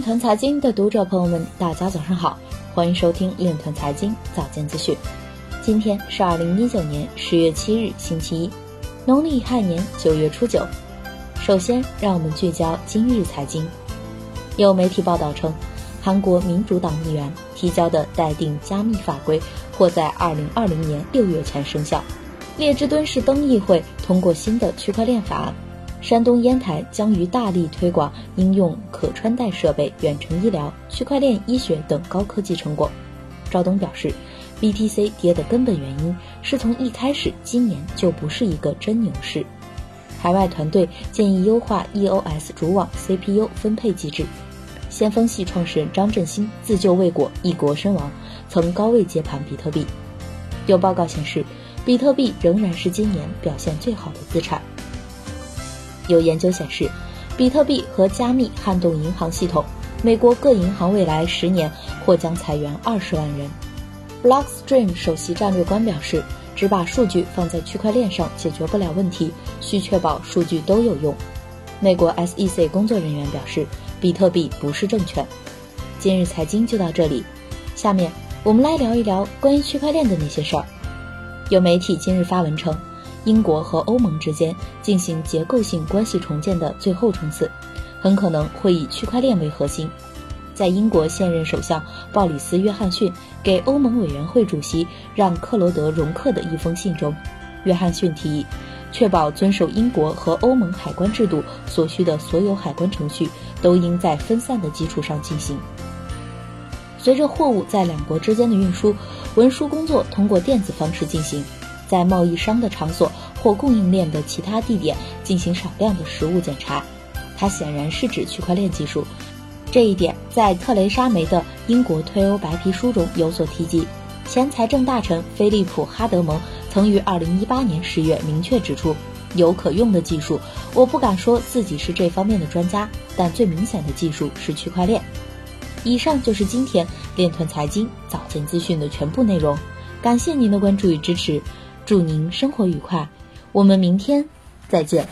链团财经的读者朋友们，大家早上好，欢迎收听链团财经早间资讯。今天是二零一九年十月七日，星期一，农历亥年九月初九。首先，让我们聚焦今日财经。有媒体报道称，韩国民主党议员提交的待定加密法规或在二零二零年六月前生效。列支敦士登议会通过新的区块链法案。山东烟台将于大力推广应用可穿戴设备、远程医疗、区块链医学等高科技成果。赵东表示，BTC 跌的根本原因是从一开始今年就不是一个真牛市。海外团队建议优化 EOS 主网 CPU 分配机制。先锋系创始人张振兴自救未果，一国身亡，曾高位接盘比特币。有报告显示，比特币仍然是今年表现最好的资产。有研究显示，比特币和加密撼动银行系统，美国各银行未来十年或将裁员二十万人。Blockstream 首席战略官表示，只把数据放在区块链上解决不了问题，需确保数据都有用。美国 SEC 工作人员表示，比特币不是证券。今日财经就到这里，下面我们来聊一聊关于区块链的那些事儿。有媒体今日发文称。英国和欧盟之间进行结构性关系重建的最后冲刺，很可能会以区块链为核心。在英国现任首相鲍里斯·约翰逊给欧盟委员会主席让·克罗德·容克的一封信中，约翰逊提议，确保遵守英国和欧盟海关制度所需的所有海关程序都应在分散的基础上进行。随着货物在两国之间的运输，文书工作通过电子方式进行。在贸易商的场所或供应链的其他地点进行少量的实物检查，它显然是指区块链技术。这一点在特蕾莎梅的英国退欧白皮书中有所提及。前财政大臣菲利普·哈德蒙曾于2018年10月明确指出，有可用的技术。我不敢说自己是这方面的专家，但最明显的技术是区块链。以上就是今天链团财经早间资讯的全部内容，感谢您的关注与支持。祝您生活愉快，我们明天再见。